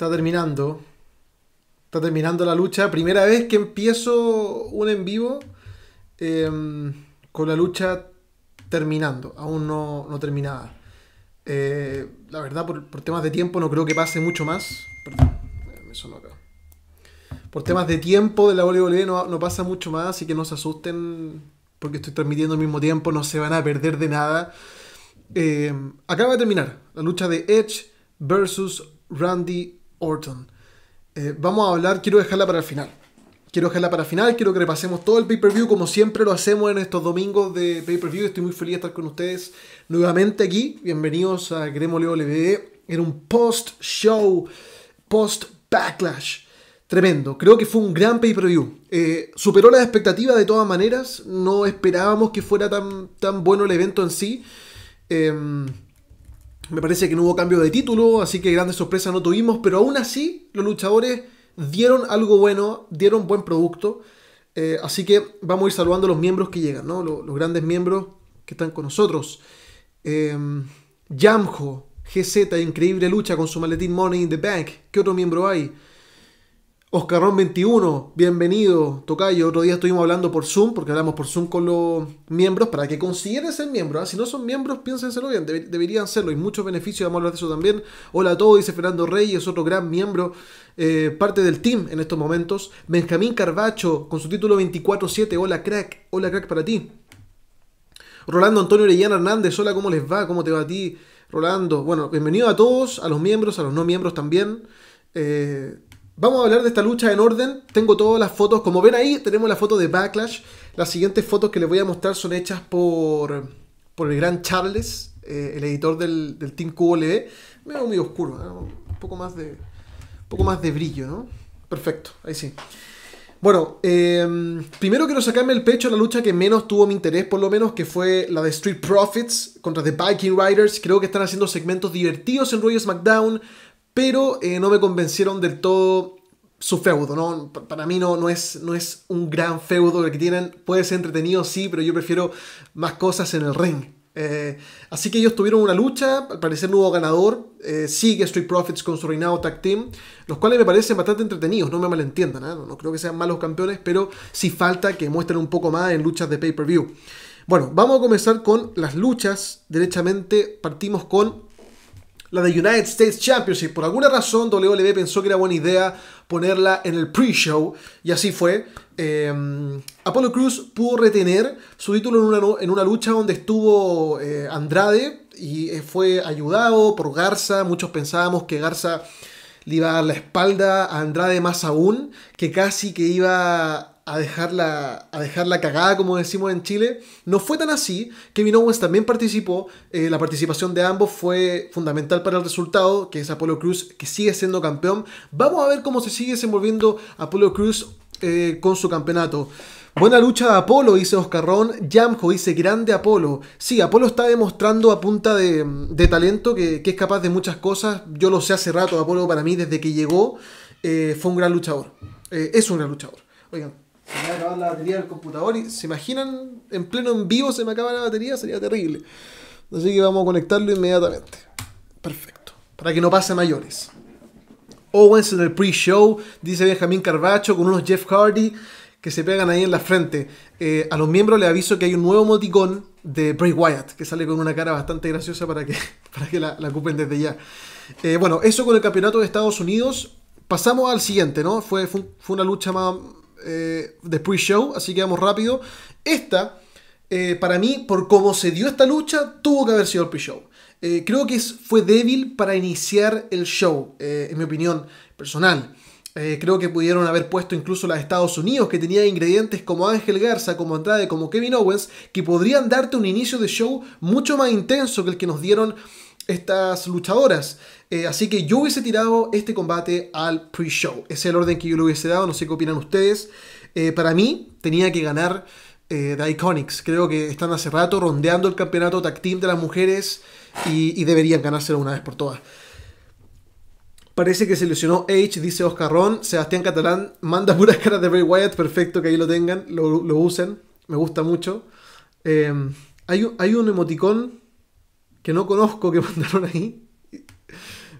Está terminando. Está terminando la lucha. Primera vez que empiezo un en vivo em, con la lucha terminando. Aún no, no terminada. Eh, la verdad, por, temas de tiempo, no creo que pase mucho más. Perdón, me sonó acá. Por temas de tiempo de la WWE no, pasa mucho más, así que no se asusten porque estoy transmitiendo al mismo tiempo, no se van a perder de nada. Eh, acaba de terminar la lucha de Edge versus Randy Orton. Eh, vamos a hablar, quiero dejarla para el final. Quiero dejarla para el final, quiero que repasemos todo el pay-per-view como siempre lo hacemos en estos domingos de pay-per-view. Estoy muy feliz de estar con ustedes nuevamente aquí. Bienvenidos a Queremos WWE en un post-show, post-backlash. Tremendo, creo que fue un gran pay-per-view. Eh, superó las expectativas de todas maneras, no esperábamos que fuera tan, tan bueno el evento en sí. Em, me parece que no hubo cambio de título, así que grandes sorpresas no tuvimos, pero aún así los luchadores dieron algo bueno, dieron buen producto. Eh, así que vamos a ir saludando a los miembros que llegan, ¿no? los, grandes miembros que están con nosotros. Eh, Yamjo, GZ, increíble lucha con su maletín Money in the Bank. ¿Qué otro miembro hay? Oscarrón21, bienvenido, Tocayo. Otro día estuvimos hablando por Zoom, porque hablamos por Zoom con los miembros, para que consideren ser miembros. ¿ah? Si no son miembros, piénsenselo bien, deberían serlo. Y muchos beneficios, vamos a hablar de eso también. Hola a todos, dice Fernando Reyes, otro gran miembro, eh, parte del team en estos momentos. Benjamín Carbacho, con su título 24-7, hola crack, hola crack para ti. Rolando Antonio Orellana Hernández, hola, ¿cómo les va? ¿Cómo te va a ti, Rolando? Bueno, bienvenido a todos, a los miembros, a los no miembros también. Eh, Vamos a hablar de esta lucha en orden. Tengo todas las fotos. Como ven ahí, tenemos la foto de Backlash. Las siguientes fotos que les voy a mostrar son hechas por, por el gran Charles, eh, el editor del, Team QLB. Me veo muy oscuro, un, poco más de, un poco más de brillo, ¿no? Perfecto, ahí sí. Bueno, em, primero quiero sacarme el pecho la lucha que menos tuvo mi interés, por lo menos, que fue la de Street Profits contra The Viking Riders. Creo que están haciendo segmentos divertidos en Royal SmackDown pero eh, no me convencieron del todo su feudo, ¿no? Para mí no, no, es, no es un gran feudo el que tienen, puede ser entretenido, sí, pero yo prefiero más cosas en el ring. Eh, así que ellos tuvieron una lucha, al parecer no hubo ganador, eh, sigue Street Profits con su reinado tag team, los cuales me parecen bastante entretenidos, no me malentiendan, no, no creo que sean malos campeones, pero sí falta que muestren un poco más en luchas de pay-per-view. Bueno, vamos a comenzar con las luchas, derechamente partimos con la de United States Championship. Por alguna razón, WWE pensó que era buena idea ponerla en el pre-show, y así fue. Eh, Apollo Cruz pudo retener su título en una, en una lucha donde estuvo eh, Andrade y eh, fue ayudado por Garza. Muchos pensábamos que Garza le iba a dar la espalda a Andrade más aún, que casi que iba a dejarla, a dejarla cagada, como decimos en Chile. No fue tan así. Kevin Owens también participó. Eh, la participación de ambos fue fundamental para el resultado, que es Apolo Cruz, que sigue siendo campeón. Vamos a ver cómo se sigue desenvolviendo Apolo Cruz eh, con su campeonato. Buena lucha de Apolo, dice Oscarrón. Jamjo dice grande Apolo. Sí, Apolo está demostrando a punta de, talento que, es capaz de muchas cosas. Yo lo sé hace rato, Apolo para mí desde que llegó eh, fue un gran luchador. es un gran luchador. Oigan, se me va a acabar la batería del computador y se imaginan en pleno en vivo se me acaba la batería, sería terrible. Así que vamos a conectarlo inmediatamente. Perfecto. Para que no pase mayores. Owens en el pre-show, dice Benjamín Carbacho, con unos Jeff Hardy que se pegan ahí en la frente. Eh, a los miembros les aviso que hay un nuevo emoticón de Bray Wyatt, que sale con una cara bastante graciosa para que, para que la, ocupen desde ya. Eh, bueno, eso con el campeonato de Estados Unidos. Pasamos al siguiente, ¿no? Fue, fue, fue una lucha más, eh, de pre-show, así que vamos rápido. Esta, eh, para mí, por cómo se dio esta lucha, tuvo que haber sido el pre-show. Eh, creo que fue débil para iniciar el show, en mi opinión personal. creo que pudieron haber puesto incluso las Estados Unidos, que tenía ingredientes como Ángel Garza, como Andrade, como Kevin Owens, que podrían darte un inicio de show mucho más intenso que el que nos dieron estas luchadoras. Eh, así que yo hubiese tirado este combate al pre-show. Es el orden que yo le hubiese dado, no sé qué opinan ustedes. Eh, para mí tenía que ganar eh, The Iconics. Creo que están hace rato rondeando el campeonato tag team de las mujeres y, deberían ganárselo una vez por todas. Parece que se lesionó H, dice Oscarrón. Sebastián Catalán manda puras caras de Bray Wyatt. Perfecto que ahí lo tengan, lo, usen. Me gusta mucho. hay, hay un emoticón que no conozco que mandaron ahí.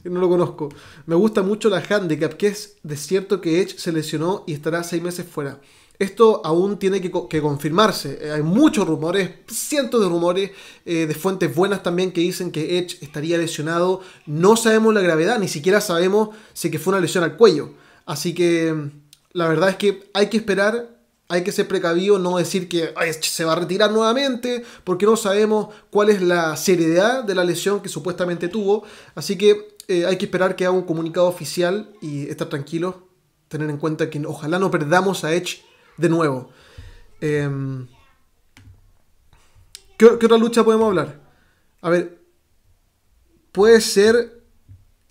no lo conozco. Me gusta mucho la handicap, que es de cierto que Edge se lesionó y estará seis meses fuera. Esto aún tiene que, confirmarse. Eh, hay muchos rumores, cientos de rumores eh, de fuentes buenas también que dicen que Edge estaría lesionado. No sabemos la gravedad, ni siquiera sabemos si que fue una lesión al cuello. Así que la verdad es que hay que esperar hay que ser precavido, no decir que se va a retirar nuevamente, porque no sabemos cuál es la seriedad de la lesión que supuestamente tuvo. Así que eh, hay que esperar que haga un comunicado oficial y estar tranquilos, tener en cuenta que ojalá no perdamos a Edge de nuevo. Em, ¿qué, otra lucha podemos hablar? A ver, puede ser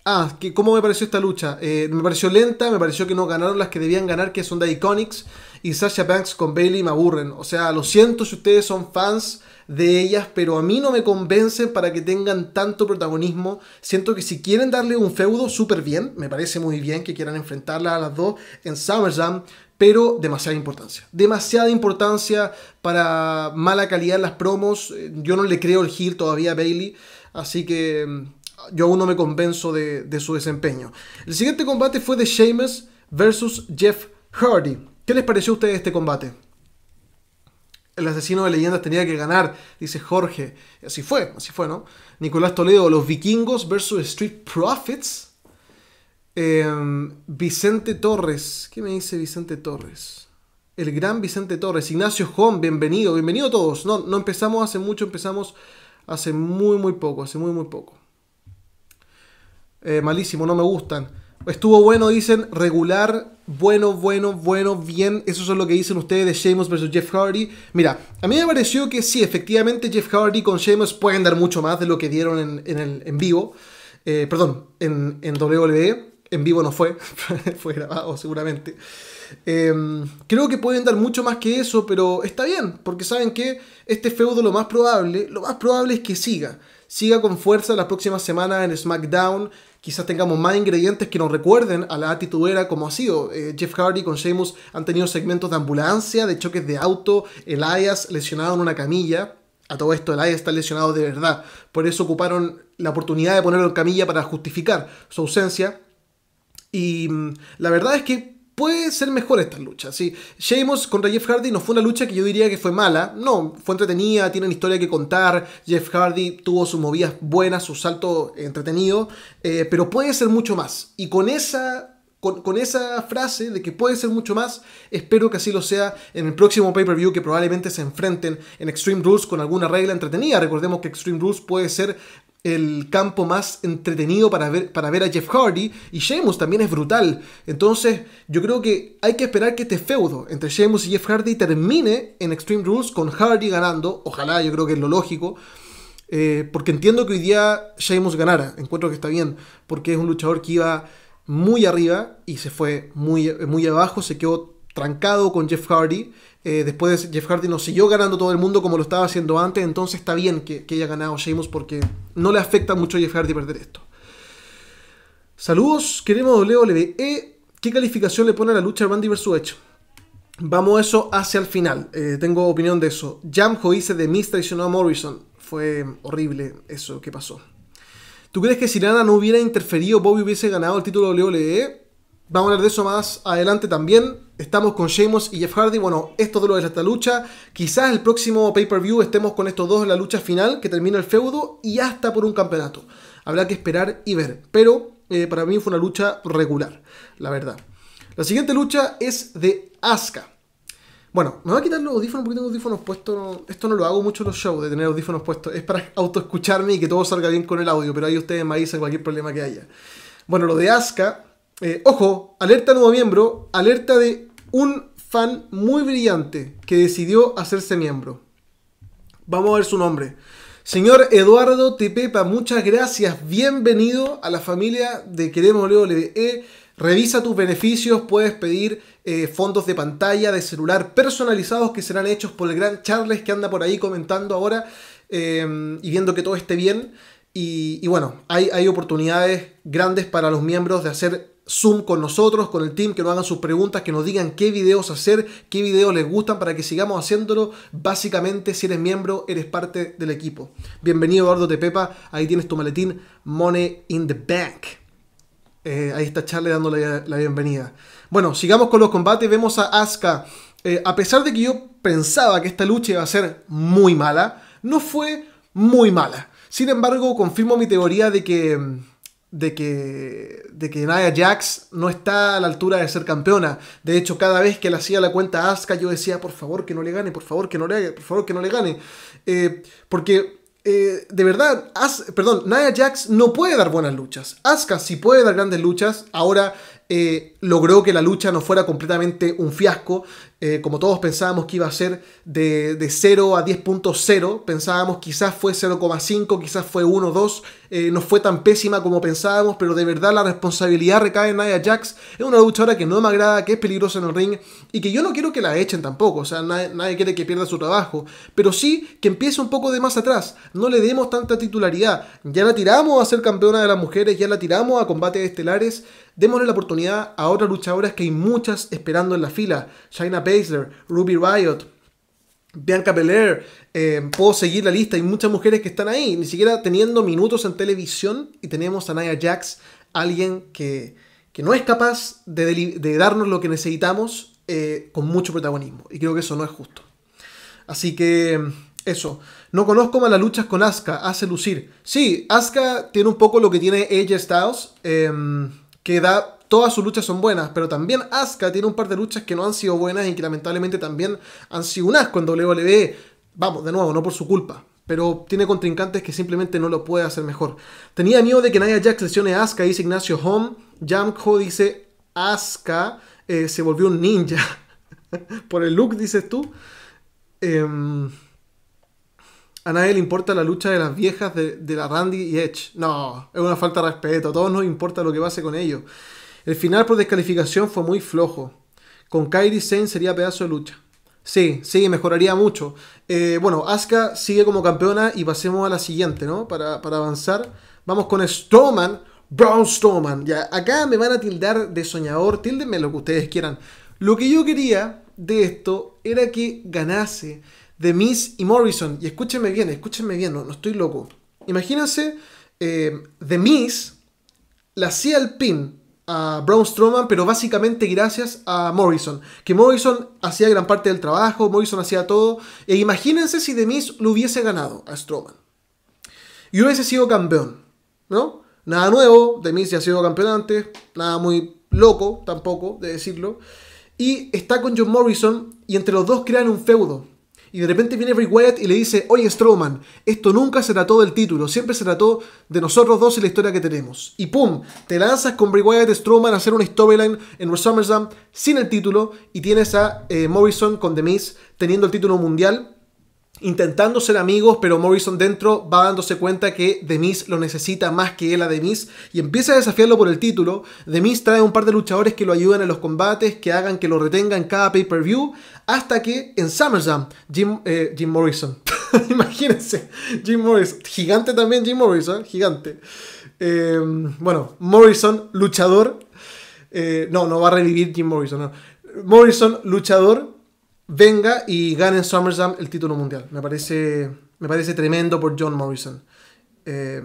Ah, ¿cómo me pareció esta lucha? Eh, me pareció lenta, me pareció que no ganaron las que debían ganar, que son de Iconics y Sasha Banks con Bailey me aburren. O sea, lo siento si ustedes son fans de ellas, pero a mí no me convencen para que tengan tanto protagonismo. Siento que si quieren darle un feudo, súper bien. Me parece muy bien que quieran enfrentarla a las dos en SummerSlam, pero demasiada importancia. Demasiada importancia para mala calidad en las promos. Yo no le creo el giro todavía a Bailey, así que mm, yo aún no me convenzo de, de su desempeño. El siguiente combate fue de Sheamus versus Jeff Hardy. ¿Qué les pareció a ustedes este combate? El asesino de leyendas tenía que ganar, dice Jorge. Así fue, así fue, ¿no? Nicolás Toledo, los vikingos versus Street Profits. Em, Vicente Torres, ¿qué me dice Vicente Torres? El gran Vicente Torres, Ignacio Home, bienvenido, bienvenido a todos. No, no empezamos hace mucho, empezamos hace muy, muy poco, hace muy, muy poco. Eh, malísimo, no me gustan. Estuvo bueno, dicen, regular, bueno, bueno, bueno, bien. Eso es lo que dicen ustedes de Sheamus versus Jeff Hardy. Mira, a mí me pareció que sí, efectivamente Jeff Hardy con Sheamus pueden dar mucho más de lo que dieron en, el, en vivo. Eh, perdón, en, en WWE. En vivo no fue, fue grabado seguramente. Em, creo que pueden dar mucho más que eso, pero está bien, porque saben que este feudo lo más probable, lo más probable es que siga. Siga con fuerza las próximas semanas en SmackDown quizás tengamos más ingredientes que nos recuerden a la era como ha sido. Eh, Jeff Hardy con Sheamus han tenido segmentos de ambulancia, de choques de auto, Elias lesionado en una camilla. A todo esto, Elias está lesionado de verdad. Por eso ocuparon la oportunidad de ponerlo en camilla para justificar su ausencia. Y mm, la verdad es que puede ser mejor esta lucha. ¿sí? Sheamus contra Jeff Hardy no fue una lucha que yo diría que fue mala. No, fue entretenida, tienen historia que contar. Jeff Hardy tuvo sus movidas buenas, su salto entretenido. Eh, pero puede ser mucho más. Y con esa con, esa frase de que puede ser mucho más, espero que así lo sea en el próximo pay-per-view que probablemente se enfrenten en Extreme Rules con alguna regla entretenida. Recordemos que Extreme Rules puede ser el campo más entretenido para ver, para ver a Jeff Hardy y Sheamus también es brutal. Entonces yo creo que hay que esperar que este feudo entre Sheamus y Jeff Hardy termine en Extreme Rules con Hardy ganando. Ojalá, yo creo que es lo lógico. Eh, porque entiendo que hoy día Sheamus ganara. Encuentro que está bien. Porque es un luchador que iba muy arriba y se fue muy, muy abajo. Se quedó trancado con Jeff Hardy. Eh, después Jeff Hardy no siguió ganando todo el mundo como lo estaba haciendo antes, entonces está bien que, haya ganado Sheamus porque no le afecta mucho a Jeff Hardy perder esto. Saludos, queremos WWE. ¿Qué calificación le pone a la lucha Randy vs Edge? Vamos a eso hacia el final. Eh, tengo opinión de eso. Jamjo dice de Miz traicionó a Morrison. Fue horrible eso que pasó. ¿Tú crees que si Lana no hubiera interferido, Bobby hubiese ganado el título WWE? Vamos a hablar de eso más adelante también. Estamos con Sheamus y Jeff Hardy. Bueno, esto de lo de esta lucha. Quizás el próximo pay-per-view estemos con estos dos en la lucha final, que termina el feudo y hasta por un campeonato. Habrá que esperar y ver. Pero eh, para mí fue una lucha regular, la verdad. La siguiente lucha es de Asuka. Bueno, me voy a quitar los audífonos porque tengo audífonos puestos. Esto no lo hago mucho en los shows de tener audífonos puestos. Es para autoescucharme y que todo salga bien con el audio. Pero ahí ustedes me dicen cualquier problema que haya. Bueno, lo de Asuka eh, ojo, alerta nuevo miembro, alerta de un fan muy brillante que decidió hacerse miembro. Vamos a ver su nombre. Señor Eduardo Tepepa, muchas gracias. Bienvenido a la familia de Queremos WWE. Revisa tus beneficios, puedes pedir eh, fondos de pantalla, de celular personalizados que serán hechos por el gran Charles que anda por ahí comentando ahora eh, y viendo que todo esté bien. Y, bueno, hay oportunidades grandes para los miembros de hacer Zoom con nosotros, con el team, que nos hagan sus preguntas, que nos digan qué videos hacer, qué videos les gustan para que sigamos haciéndolo. Básicamente, si eres miembro, eres parte del equipo. Bienvenido Eduardo Tepepa, ahí tienes tu maletín Money in the Bank. Eh, ahí está Charlie dándole la bienvenida. Bueno, sigamos con los combates. Vemos a Asuka. Eh, a pesar de que yo pensaba que esta lucha iba a ser muy mala, no fue muy mala. Sin embargo, confirmo mi teoría de que de que, de que Nia Jax no está a la altura de ser campeona. De hecho, cada vez que le hacía la cuenta a Asuka, yo decía, por favor que no le gane, por favor que no le, por favor que no le gane. Eh, porque, eh, de verdad, perdón, Nia Jax no puede dar buenas luchas. Asuka sí puede dar grandes luchas. Ahora eh, logró que la lucha no fuera completamente un fiasco. Eh, como todos pensábamos que iba a ser de, de 0 a 10.0, pensábamos quizás fue 0,5, quizás fue 1, 2, eh, no fue tan pésima como pensábamos, pero de verdad la responsabilidad recae en Nia Jax. Es una luchadora que no me agrada, que es peligrosa en el ring y que yo no quiero que la echen tampoco, o sea, nadie, nadie quiere que pierda su trabajo, pero sí que empiece un poco de más atrás, no le demos tanta titularidad. Ya la tiramos a ser campeona de las mujeres, ya la tiramos a combates estelares, démosle la oportunidad a otras luchadoras que hay muchas esperando en la fila. Shaina Ruby Riot, Bianca Belair, eh, puedo seguir la lista, hay muchas mujeres que están ahí, ni siquiera teniendo minutos en televisión y tenemos a Nia Jax, alguien que, que no es capaz de, darnos lo que necesitamos eh, con mucho protagonismo y creo que eso no es justo. Así que eso, no conozco más las luchas con Asuka, hace lucir. Sí, Asuka tiene un poco lo que tiene AJ Styles, em, que da todas sus luchas son buenas, pero también Asuka tiene un par de luchas que no han sido buenas y que lamentablemente también han sido un asco en WWE. Vamos, de nuevo, no por su culpa, pero tiene contrincantes que simplemente no lo puede hacer mejor. Tenía miedo de que Nia Jax lesione a Asuka, dice Ignacio Home. Jamco dice Asuka eh, se volvió un ninja. por el look, dices tú. Em, a nadie le importa la lucha de las viejas de, la Randy y Edge. No, es una falta de respeto. A todos nos importa lo que pase con ellos. El final por descalificación fue muy flojo. Con Kairi Sane sería pedazo de lucha. Sí, sí, mejoraría mucho. Eh, bueno, Asuka sigue como campeona y pasemos a la siguiente, ¿no? Para, avanzar. Vamos con Strowman, Braun Strowman. Ya, acá me van a tildar de soñador, tildenme lo que ustedes quieran. Lo que yo quería de esto era que ganase The Miz y Morrison. Y escúchenme bien, escúchenme bien, no, estoy loco. Imagínense, eh, The Miz la hacía el pin a Braun Strowman, pero básicamente gracias a Morrison. Que Morrison hacía gran parte del trabajo, Morrison hacía todo. E imagínense si The Miz lo hubiese ganado a Strowman. Y hubiese sido campeón, ¿no? Nada nuevo, The Miz ya ha sido campeón antes, nada muy loco tampoco, de decirlo. Y está con John Morrison y entre los dos crean un feudo. Y de repente viene Bray Wyatt y le dice, oye Strowman, esto nunca se trató del título, siempre se trató de nosotros dos y la historia que tenemos. Y pum, te lanzas con Bray Wyatt Strowman a hacer una storyline en SummerSlam sin el título y tienes a eh, Morrison con The Miz teniendo el título mundial intentando ser amigos, pero Morrison dentro va dándose cuenta que The Miz lo necesita más que él a The Miz y empieza a desafiarlo por el título. The Miz trae un par de luchadores que lo ayudan en los combates, que hagan que lo retenga en cada pay-per-view, hasta que en SummerSlam, Jim, eh, Jim Morrison, imagínense, Jim Morrison, gigante también Jim Morrison, gigante. Eh, bueno, Morrison, luchador, eh, no, no va a revivir Jim Morrison. Morrison, luchador, venga y gane en SummerSlam el título mundial. Me parece, me parece tremendo por John Morrison. Eh,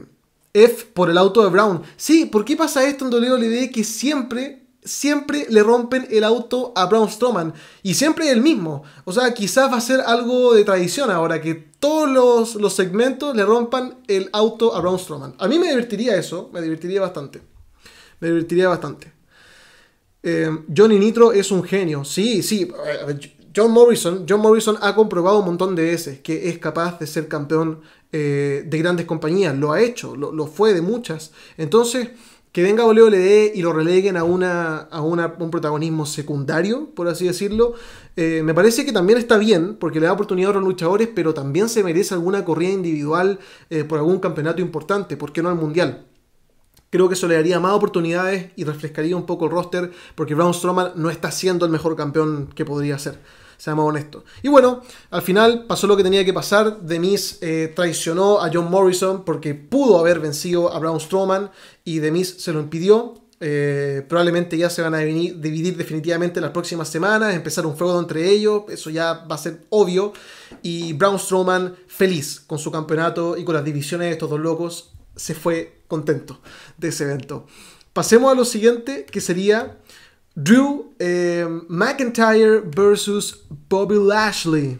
F por el auto de Brown. Sí, ¿por qué pasa esto en WWE que siempre, siempre le rompen el auto a Braun Strowman? Y siempre el mismo. O sea, quizás va a ser algo de tradición ahora, que todos los, segmentos le rompan el auto a Braun Strowman. A mí me divertiría eso, me divertiría bastante. Me divertiría bastante. Eh, Johnny Nitro es un genio. Sí, sí. John Morrison, John Morrison ha comprobado un montón de veces que es capaz de ser campeón eh, de grandes compañías. Lo ha hecho, lo, fue de muchas. Entonces, que venga WWE y lo releguen a, una, a un protagonismo secundario, por así decirlo, eh, me parece que también está bien, porque le da oportunidad a otros luchadores, pero también se merece alguna corrida individual eh, por algún campeonato importante, ¿por qué no al mundial? Creo que eso le daría más oportunidades y refrescaría un poco el roster, porque Braun Strowman no está siendo el mejor campeón que podría ser seamos honestos. Y bueno, al final pasó lo que tenía que pasar. The Miz eh, traicionó a John Morrison porque pudo haber vencido a Braun Strowman y The Miz se lo impidió. Eh, probablemente ya se van a dividir definitivamente las próximas semanas, empezar un feudo entre ellos, eso ya va a ser obvio. Y Braun Strowman feliz con su campeonato y con las divisiones de estos dos locos, se fue contento de ese evento. Pasemos a lo siguiente, que sería Drew eh, McIntyre versus Bobby Lashley.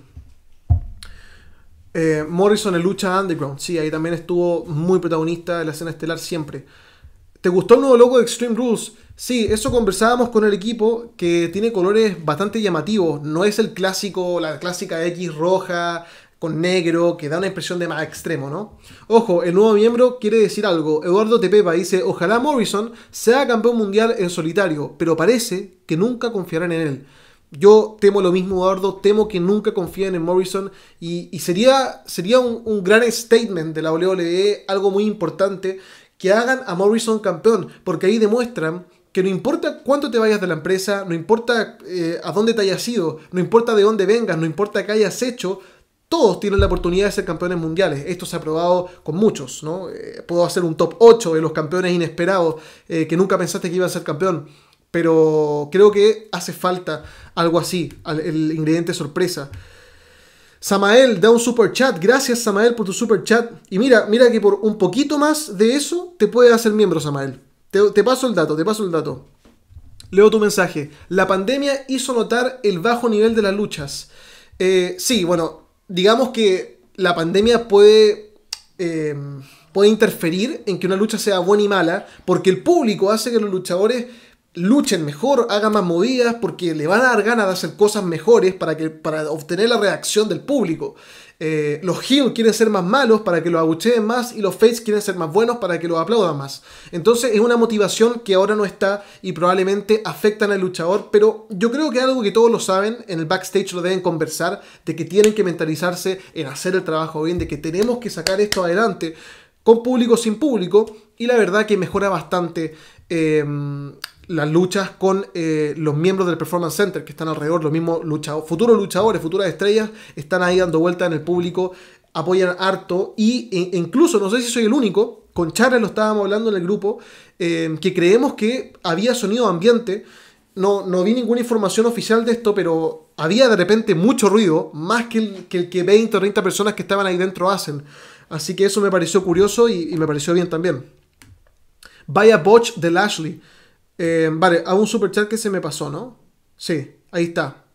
Eh, Morrison en lucha underground, sí, ahí también estuvo muy protagonista de la escena estelar siempre. ¿Te gustó el nuevo logo de Extreme Rules? Sí, eso conversábamos con el equipo que tiene colores bastante llamativos. No es el clásico, la clásica X roja negro que da una impresión de más extremo, ¿no? Ojo, el nuevo miembro quiere decir algo. Eduardo Tepepa dice, ojalá Morrison sea campeón mundial en solitario, pero parece que nunca confiarán en él. Yo temo lo mismo, Eduardo, temo que nunca confíen en Morrison y, sería, sería un, un, gran statement de la WWE, algo muy importante, que hagan a Morrison campeón, porque ahí demuestran que no importa cuánto te vayas de la empresa, no importa eh, a dónde te hayas ido, no importa de dónde vengas, no importa qué hayas hecho, todos tienen la oportunidad de ser campeones mundiales. Esto se ha probado con muchos, ¿no? Eh, puedo hacer un top 8 de los campeones inesperados eh, que nunca pensaste que iban a ser campeón. Pero creo que hace falta algo así, el ingrediente sorpresa. Samael da un super chat. Gracias, Samael, por tu super chat. Y mira, mira que por un poquito más de eso te puedes hacer miembro, Samael. Te, paso el dato, te paso el dato. Leo tu mensaje. La pandemia hizo notar el bajo nivel de las luchas. Eh, sí, bueno, digamos que la pandemia puede, eh, puede interferir en que una lucha sea buena y mala, porque el público hace que los luchadores luchen mejor, hagan más movidas, porque le van a dar ganas de hacer cosas mejores para, que, para obtener la reacción del público. Eh, los heel quieren ser más malos para que los abucheen más y los face quieren ser más buenos para que los aplaudan más. Entonces es una motivación que ahora no está y probablemente afectan al luchador, pero yo creo que algo que todos lo saben, en el backstage lo deben conversar, de que tienen que mentalizarse en hacer el trabajo bien, de que tenemos que sacar esto adelante con público sin público y la verdad que mejora bastante eh, las luchas con eh, los miembros del Performance Center que están alrededor, los mismos luchadores, futuros luchadores, futuras estrellas, están ahí dando vuelta en el público, apoyan harto y e, incluso, no sé si soy el único, con Charles lo estábamos hablando en el grupo, eh, que creemos que había sonido ambiente. No, no vi ninguna información oficial de esto, pero había de repente mucho ruido, más que el que, el que 20 o 30 personas que estaban ahí dentro hacen. Así que eso me pareció curioso y, y me pareció bien también. Vaya Botch de Lashley. Eh, vale, a un super chat que se me pasó, ¿no? Sí, ahí está.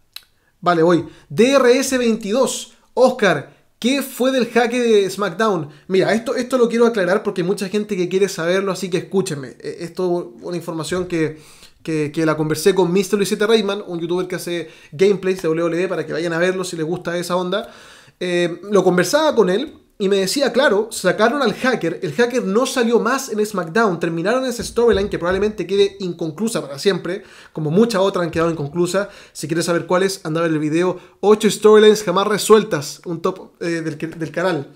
Vale, voy. DRS22. Oscar, ¿qué fue del hacker de SmackDown? Mira, esto, esto lo quiero aclarar porque hay mucha gente que quiere saberlo, así que escúchenme. Eh, esto es una información que, que, la conversé con Mr. Luisete Rayman, un youtuber que hace gameplays de WWE para que vayan a verlo si les gusta esa onda. Eh, lo conversaba con él y me decía, claro, sacaron al hacker, el hacker no salió más en SmackDown, terminaron esa storyline que probablemente quede inconclusa para siempre, como muchas otras han quedado inconclusas. Si quieres saber cuáles, anda a ver el video 8 storylines jamás resueltas, un top eh, del, canal.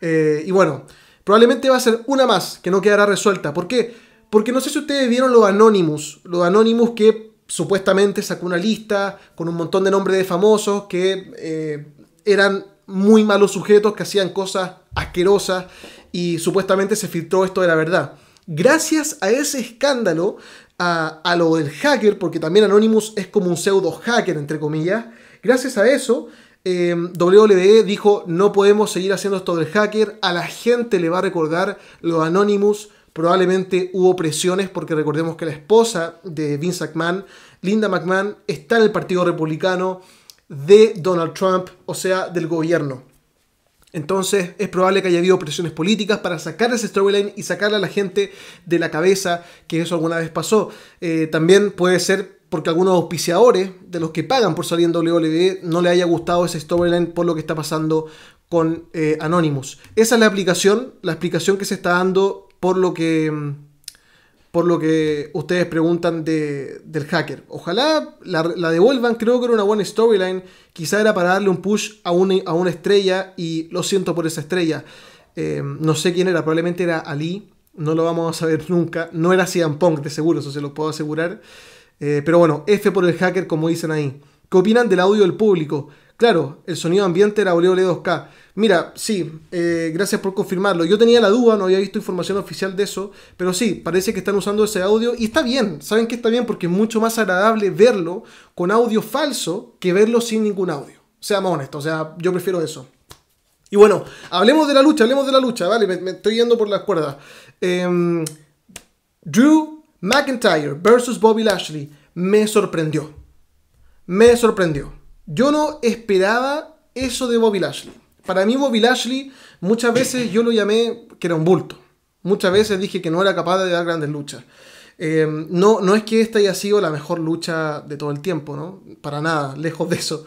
Eh, y bueno, probablemente va a ser una más que no quedará resuelta. ¿Por qué? Porque no sé si ustedes vieron los Anonymous, los Anonymous que supuestamente sacó una lista con un montón de nombres de famosos que eh, eran muy malos sujetos que hacían cosas asquerosas y supuestamente se filtró esto de la verdad. Gracias a ese escándalo, a, lo del hacker, porque también Anonymous es como un pseudo hacker, entre comillas, gracias a eso, eh, WWE dijo, no podemos seguir haciendo esto del hacker, a la gente le va a recordar lo Anonymous, probablemente hubo presiones, porque recordemos que la esposa de Vince McMahon, Linda McMahon, está en el Partido Republicano, de Donald Trump, o sea, del gobierno. Entonces es probable que haya habido presiones políticas para sacar ese storyline y sacarle a la gente de la cabeza que eso alguna vez pasó. Eh, también puede ser porque algunos auspiciadores de los que pagan por salir en WWE no le haya gustado ese storyline por lo que está pasando con eh, Anonymous. Esa es la aplicación, la explicación que se está dando por lo que mm, por lo que ustedes preguntan del hacker. Ojalá la, devuelvan, creo que era una buena storyline. Quizá era para darle un push a una, a una estrella y lo siento por esa estrella. Eh, no sé quién era, probablemente era Ali, no lo vamos a saber nunca. No era CM Punk, de seguro, eso se lo puedo asegurar. Eh, pero bueno, F por el hacker, como dicen ahí. ¿Qué opinan del audio del público? Claro, el sonido ambiente era WL2K. Mira, sí, eh, gracias por confirmarlo. Yo tenía la duda, no había visto información oficial de eso, pero sí, parece que están usando ese audio y está bien. ¿Saben que está bien? Porque es mucho más agradable verlo con audio falso que verlo sin ningún audio. Seamos honestos, o sea, yo prefiero eso. Y bueno, hablemos de la lucha, hablemos de la lucha, ¿vale? Me, estoy yendo por las cuerdas. Em, Drew McIntyre versus Bobby Lashley me sorprendió. Me sorprendió. Yo no esperaba eso de Bobby Lashley. Para mí Bobby Lashley muchas veces yo lo llamé que era un bulto. Muchas veces dije que no era capaz de dar grandes luchas. Eh, no, no es que esta haya sido la mejor lucha de todo el tiempo, ¿no? Para nada, lejos de eso.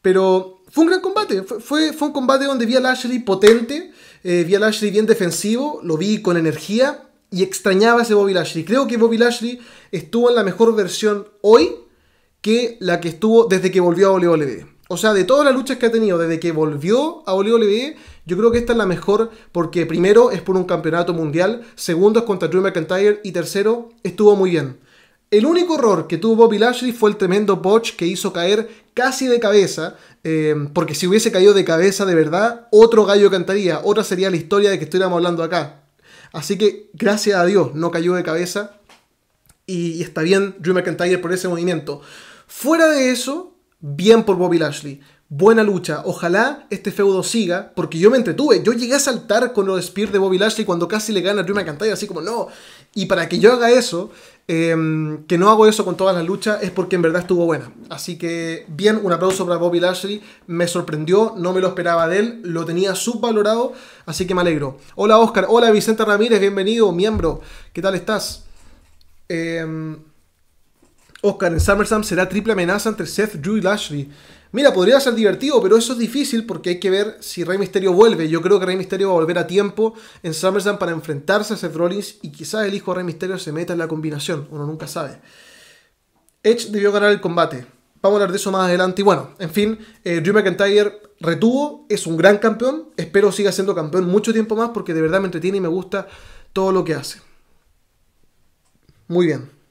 Pero fue un gran combate. Fue, fue, un combate donde vi a Lashley potente, eh, vi a Lashley bien defensivo, lo vi con energía y extrañaba ese Bobby Lashley. Creo que Bobby Lashley estuvo en la mejor versión hoy que la que estuvo desde que volvió a WWE. O sea, de todas las luchas que ha tenido desde que volvió a WWE, yo creo que esta es la mejor porque primero es por un campeonato mundial, segundo es contra Drew McIntyre y tercero estuvo muy bien. El único error que tuvo Bobby Lashley fue el tremendo botch que hizo caer casi de cabeza, eh, porque si hubiese caído de cabeza de verdad, otro gallo cantaría, otra sería la historia de que estuviéramos hablando acá. Así que gracias a Dios no cayó de cabeza y, está bien Drew McIntyre por ese movimiento. Fuera de eso, bien por Bobby Lashley. Buena lucha. Ojalá este feudo siga, porque yo me entretuve. Yo llegué a saltar con los Spear de Bobby Lashley cuando casi le gana a Drew McIntyre, así como no. Y para que yo haga eso, em, que no hago eso con todas las luchas, es porque en verdad estuvo buena. Así que bien, un aplauso para Bobby Lashley. Me sorprendió, no me lo esperaba de él, lo tenía subvalorado, así que me alegro. Hola Oscar, hola Vicente Ramírez, bienvenido, miembro. ¿Qué tal estás? Eh, Oscar en SummerSlam será triple amenaza entre Seth, Drew y Lashley. Mira, podría ser divertido, pero eso es difícil porque hay que ver si Rey Mysterio vuelve. Yo creo que Rey Mysterio va a volver a tiempo en SummerSlam para enfrentarse a Seth Rollins y quizás el hijo de Rey Mysterio se meta en la combinación. Uno nunca sabe. Edge debió ganar el combate. Vamos a hablar de eso más adelante. Y bueno, en fin, eh, Drew McIntyre retuvo, es un gran campeón. Espero siga siendo campeón mucho tiempo más porque de verdad me entretiene y me gusta todo lo que hace. Muy bien.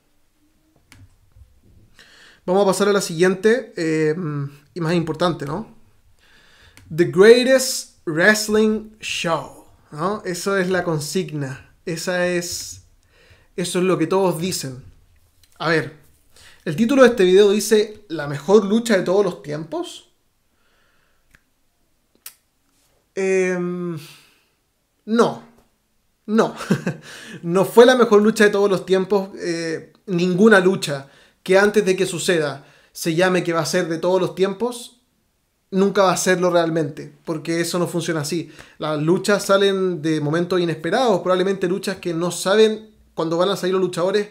Vamos a pasar a la siguiente eh, y más importante, ¿no? The Greatest Wrestling Show, ¿no? Eso es la consigna. Esa es. Eso es lo que todos dicen. A ver, el título de este video dice La mejor lucha de todos los tiempos. Em, no, no, no fue la mejor lucha de todos los tiempos. Eh, ninguna lucha que antes de que suceda se llame que va a ser de todos los tiempos, nunca va a serlo realmente, porque eso no funciona así. Las luchas salen de momentos inesperados, probablemente luchas que no saben cuándo van a salir los luchadores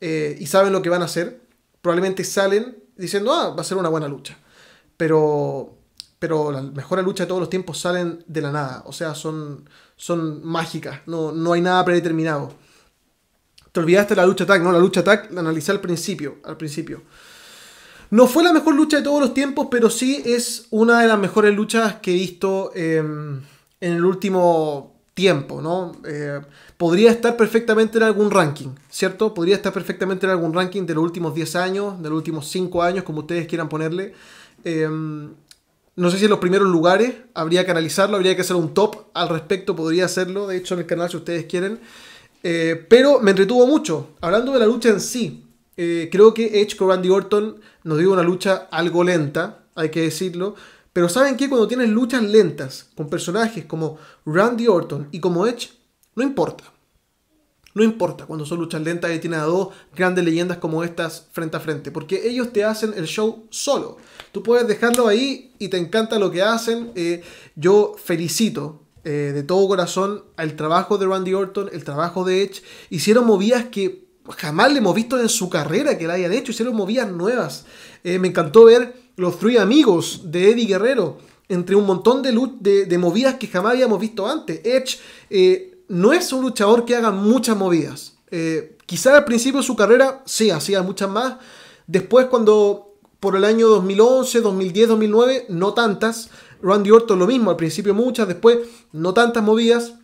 eh, y saben lo que van a hacer, probablemente salen diciendo, ah, va a ser una buena lucha. Pero, pero las mejores luchas de todos los tiempos salen de la nada, o sea, son, son mágicas, no, no hay nada predeterminado. Te olvidaste la lucha tag, ¿no? La lucha tag la analicé al principio, al principio. No fue la mejor lucha de todos los tiempos, pero sí es una de las mejores luchas que he visto em, en el último tiempo, ¿no? Eh, podría estar perfectamente en algún ranking, ¿cierto? Podría estar perfectamente en algún ranking de los últimos 10 años, de los últimos 5 años, como ustedes quieran ponerle. Em, no sé si en los primeros lugares habría que analizarlo, habría que hacer un top al respecto, podría hacerlo, de hecho en el canal si ustedes quieren. Eh, pero me entretuvo mucho. Hablando de la lucha en sí, eh, creo que Edge con Randy Orton nos dio una lucha algo lenta, hay que decirlo. Pero ¿saben qué? Cuando tienes luchas lentas con personajes como Randy Orton y como Edge, no importa. No importa cuando son luchas lentas y tienes a dos grandes leyendas como estas frente a frente, porque ellos te hacen el show solo. Tú puedes dejarlo ahí y te encanta lo que hacen. Eh, yo felicito eh, de todo corazón al trabajo de Randy Orton, el trabajo de Edge. Hicieron movidas que jamás le hemos visto en su carrera que la hayan hecho, hicieron movidas nuevas. Eh, me encantó ver los Three Amigos de Eddie Guerrero, entre un montón de, de, movidas que jamás habíamos visto antes. Edge eh, no es un luchador que haga muchas movidas. quizá al principio de su carrera sí hacía muchas más. Después cuando por el año 2011, 2010, 2009, no tantas. Randy Orton lo mismo, al principio muchas, después no tantas movidas.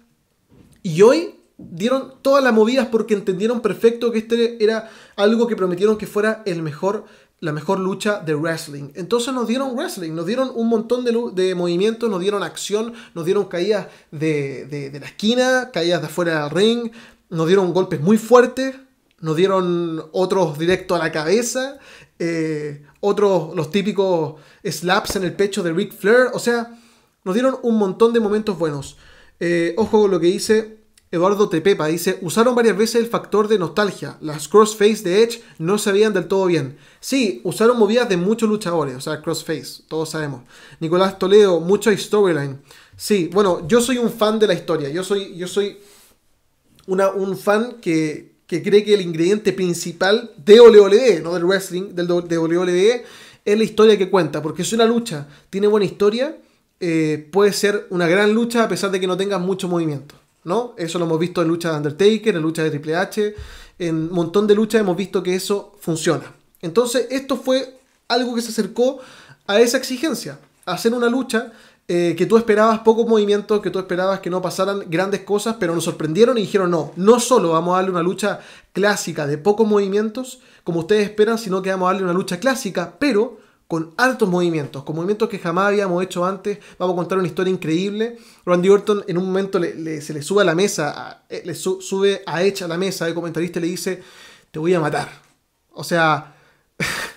Y hoy dieron todas las movidas porque entendieron perfecto que este era algo que prometieron que fuera el mejor, la mejor lucha de wrestling. Entonces nos dieron wrestling, nos dieron un montón de, de movimientos, nos dieron acción, nos dieron caídas de, de, la esquina, caídas de afuera del ring, nos dieron golpes muy fuertes, nos dieron otros directo a la cabeza, eh, otros, los típicos slaps en el pecho de Ric Flair. O sea, nos dieron un montón de momentos buenos. Eh, ojo con lo que dice Eduardo Tepepa dice, usaron varias veces el factor de nostalgia. Las crossface de Edge no se veían del todo bien. Sí, usaron movidas de muchos luchadores, o sea, crossface, todos sabemos. Nicolás Toledo, mucha storyline. Sí, bueno, yo soy un fan de la historia. Yo soy, yo soy una, un fan que, que cree que el ingrediente principal de WWE, no del wrestling, del, de WWE, es la historia que cuenta. Porque si una lucha tiene buena historia, eh, puede ser una gran lucha a pesar de que no tenga mucho movimiento. ¿no? Eso lo hemos visto en lucha de Undertaker, en lucha de Triple H, en un montón de luchas hemos visto que eso funciona. Entonces, esto fue algo que se acercó a esa exigencia, hacer una lucha eh, que tú esperabas pocos movimientos, que tú esperabas que no pasaran grandes cosas, pero nos sorprendieron y dijeron no, no solo vamos a darle una lucha clásica de pocos movimientos, como ustedes esperan, sino que vamos a darle una lucha clásica, pero con altos movimientos, con movimientos que jamás habíamos hecho antes. Vamos a contar una historia increíble. Randy Orton en un momento se le sube a la mesa, eh, le sube a Edge a la mesa, el comentarista le dice, te voy a matar. O sea,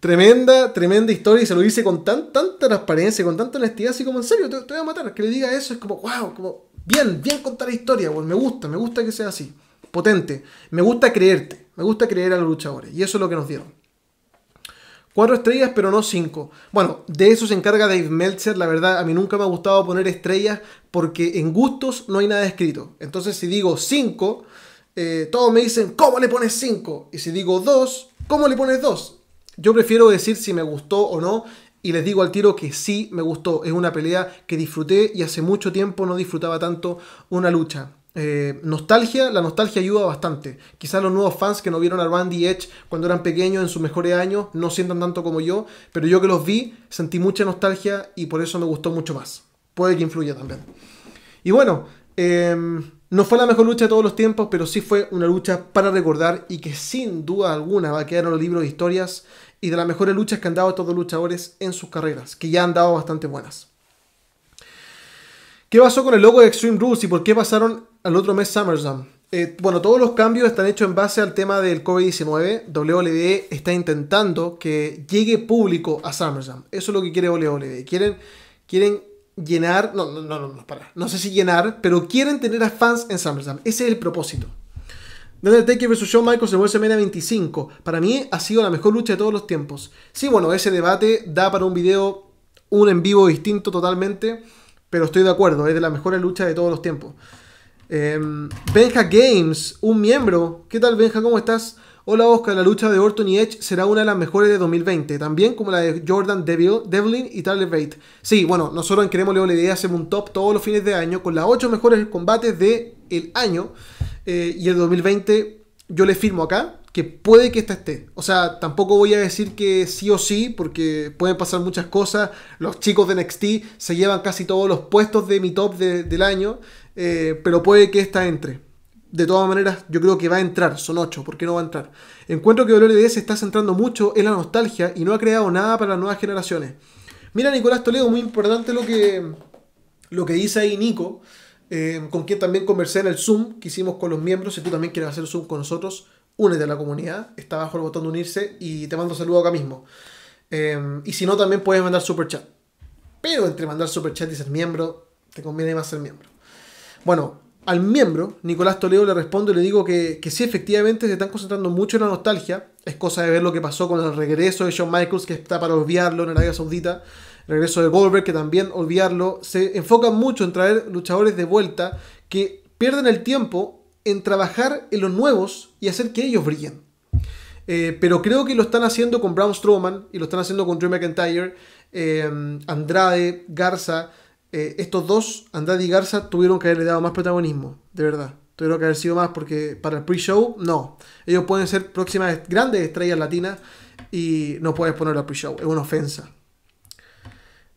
tremenda, tremenda historia y se lo dice con tan, tanta transparencia, con tanta honestidad, así como en serio, te, voy a matar. Que le diga eso es como, wow, como bien, bien contar la historia, me gusta, me gusta que sea así, potente. Me gusta creerte, me gusta creer a los luchadores y eso es lo que nos dieron. Cuatro estrellas, pero no cinco. Bueno, de eso se encarga Dave Meltzer. La verdad, a mí nunca me ha gustado poner estrellas porque en gustos no hay nada escrito. Entonces, si digo cinco, eh, todos me dicen, ¿cómo le pones cinco? Y si digo dos, ¿cómo le pones dos? Yo prefiero decir si me gustó o no. Y les digo al tiro que sí me gustó. Es una pelea que disfruté y hace mucho tiempo no disfrutaba tanto una lucha. Eh, nostalgia, la nostalgia ayuda bastante. Quizás los nuevos fans que no vieron a Randy Edge cuando eran pequeños en sus mejores años no sientan tanto como yo, pero yo que los vi sentí mucha nostalgia y por eso me gustó mucho más. Puede que influya también. Y bueno, em, no fue la mejor lucha de todos los tiempos, pero sí fue una lucha para recordar y que sin duda alguna va a quedar en los libros de historias y de las mejores luchas que han dado todos los luchadores en sus carreras, que ya han dado bastante buenas. ¿Qué pasó con el logo de Extreme Rules y por qué pasaron al otro mes SummerSlam? Eh, bueno, todos los cambios están hechos en base al tema del COVID-19. WWE está intentando que llegue público a SummerSlam. Eso es lo que quiere WWE. Quieren, quieren llenar, no, no, no, no, para. No sé si llenar, pero quieren tener a fans en SummerSlam. Ese es el propósito. Undertaker vs. Shawn Michaels en WrestleMania 25. Para mí ha sido la mejor lucha de todos los tiempos. Sí, bueno, ese debate da para un video, un en vivo distinto totalmente. Pero estoy de acuerdo, es de las mejores luchas de todos los tiempos. Em, Benja Games, un miembro. ¿Qué tal, Benja? ¿Cómo estás? Hola, Oscar. La lucha de Orton y Edge será una de las mejores de 2020. También como la de Jordan Devil, Devlin y Tyler Bate. Sí, bueno, nosotros en Queremos la idea hacer un top todos los fines de año con las 8 mejores combates del el año. Eh, y el 2020 yo le firmo acá que puede que esta esté. O sea, tampoco voy a decir que sí o sí, porque pueden pasar muchas cosas. Los chicos de NXT se llevan casi todos los puestos de mi top del año, eh, pero puede que esta entre. De todas maneras, yo creo que va a entrar, son ocho, ¿por qué no va a entrar? Encuentro que WWE se está centrando mucho en la nostalgia y no ha creado nada para las nuevas generaciones. Mira, Nicolás Toledo, muy importante lo que, lo que dice ahí Nico, eh, con quien también conversé en el Zoom que hicimos con los miembros. Si tú también quieres hacer Zoom con nosotros, únete a la comunidad, está abajo el botón de unirse y te mando saludo acá mismo. Em, y si no, también puedes mandar super chat. Pero entre mandar super chat y ser miembro, te conviene más ser miembro. Bueno, al miembro, Nicolás Toledo le respondo y le digo que, que sí, efectivamente se están concentrando mucho en la nostalgia. Es cosa de ver lo que pasó con el regreso de Shawn Michaels, que está para olvidarlo en Arabia Saudita. Regreso de Goldberg, que también olvidarlo. Se enfocan mucho en traer luchadores de vuelta que pierden el tiempo en trabajar en los nuevos y hacer que ellos brillen. Eh, pero creo que lo están haciendo con Braun Strowman y lo están haciendo con Drew McIntyre, eh, Andrade, Garza. Eh, estos dos, Andrade y Garza, tuvieron que haberle dado más protagonismo, de verdad. Tuvieron que haber sido más porque para el pre-show, no. Ellos pueden ser próximas grandes estrellas latinas y no puedes ponerlo al pre-show. Es una ofensa.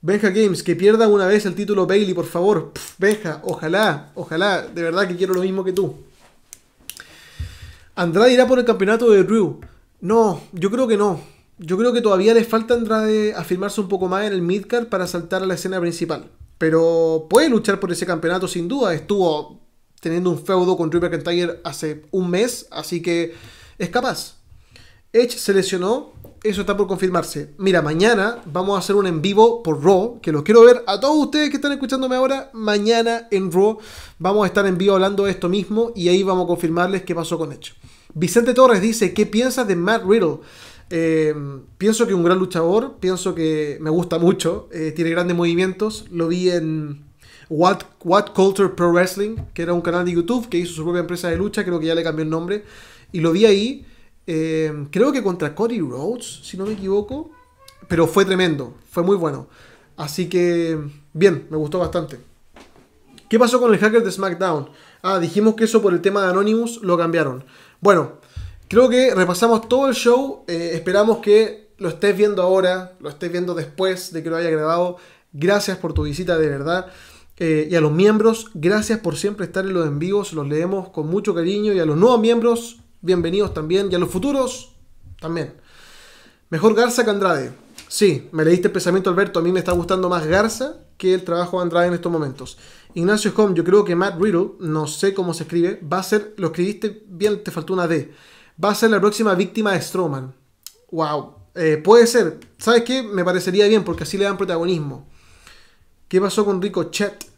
Benja Games, que pierda una vez el título Bailey, por favor. Benja, ojalá, ojalá. De verdad que quiero lo mismo que tú. Andrade irá por el campeonato de Drew. No, yo creo que no. Yo creo que todavía le falta a Andrade afirmarse un poco más en el midcard para saltar a la escena principal. Pero puede luchar por ese campeonato sin duda. Estuvo teniendo un feudo con Drew McIntyre hace un mes, así que es capaz. Edge se lesionó. Eso está por confirmarse. Mira, mañana vamos a hacer un en vivo por Raw, que los quiero ver a todos ustedes que están escuchándome ahora. Mañana en Raw vamos a estar en vivo hablando de esto mismo y ahí vamos a confirmarles qué pasó con hecho. Vicente Torres dice, ¿qué piensas de Matt Riddle? Eh, pienso que un gran luchador, pienso que me gusta mucho, eh, tiene grandes movimientos, lo vi en What, What Culture Pro Wrestling, que era un canal de YouTube que hizo su propia empresa de lucha, creo que ya le cambió el nombre, y lo vi ahí, eh, creo que contra Cody Rhodes, si no me equivoco, pero fue tremendo, fue muy bueno. Así que, bien, me gustó bastante. ¿Qué pasó con el hacker de SmackDown? Ah, dijimos que eso por el tema de Anonymous lo cambiaron. Bueno, creo que repasamos todo el show. Eh, esperamos que lo estés viendo ahora, lo estés viendo después de que lo haya grabado. Gracias por tu visita de verdad. Eh, y a los miembros, gracias por siempre estar en los en vivos. Los leemos con mucho cariño. Y a los nuevos miembros, bienvenidos también. Y a los futuros, también. Mejor Garza que Andrade. Sí, me leíste el pensamiento, Alberto. A mí me está gustando más Garza que el trabajo de Andrade en estos momentos. Ignacio Home, yo creo que Matt Riddle, no sé cómo se escribe, va a ser, lo escribiste bien, te faltó una D, va a ser la próxima víctima de Strowman. Wow, eh, puede ser. ¿Sabes qué? Me parecería bien porque así le dan protagonismo. ¿Qué pasó con Rico Chet?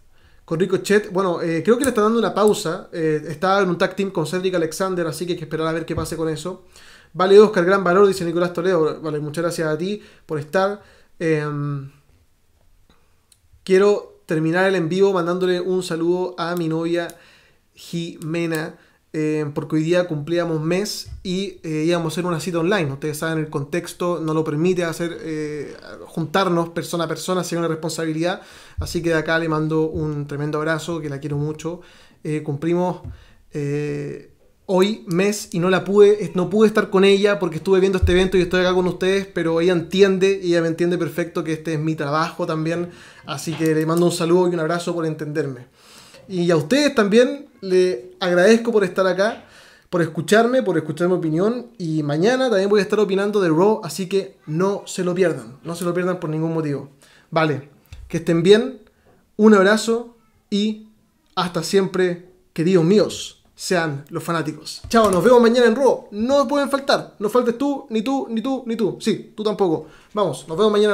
Con Rico Chet, bueno, eh, creo que le está dando una pausa. Eh, está en un tag team con Cedric Alexander, así que hay que esperar a ver qué pase con eso. Vale, Oscar, gran valor, dice Nicolás Toledo. Vale, muchas gracias a ti por estar. Em, quiero terminar el en vivo mandándole un saludo a mi novia Jimena, eh, porque hoy día cumplíamos mes y eh, íbamos a hacer una cita online. Ustedes saben, el contexto no lo permite hacer eh, juntarnos persona a persona, sin una responsabilidad. Así que de acá le mando un tremendo abrazo, que la quiero mucho. cumplimos hoy mes y no la pude, no pude estar con ella porque estuve viendo este evento y estoy acá con ustedes, pero ella entiende, ella me entiende perfecto que este es mi trabajo también, así que le mando un saludo y un abrazo por entenderme. Y a ustedes también le agradezco por estar acá, por escucharme, por escuchar mi opinión y mañana también voy a estar opinando de Raw, así que no se lo pierdan, no se lo pierdan por ningún motivo. Vale, que estén bien, un abrazo y hasta siempre, queridos míos sean los fanáticos. Chao, nos vemos mañana en Raw. No pueden faltar. No faltes tú, ni tú, ni tú, ni tú. Sí, tú tampoco. Vamos, nos vemos mañana.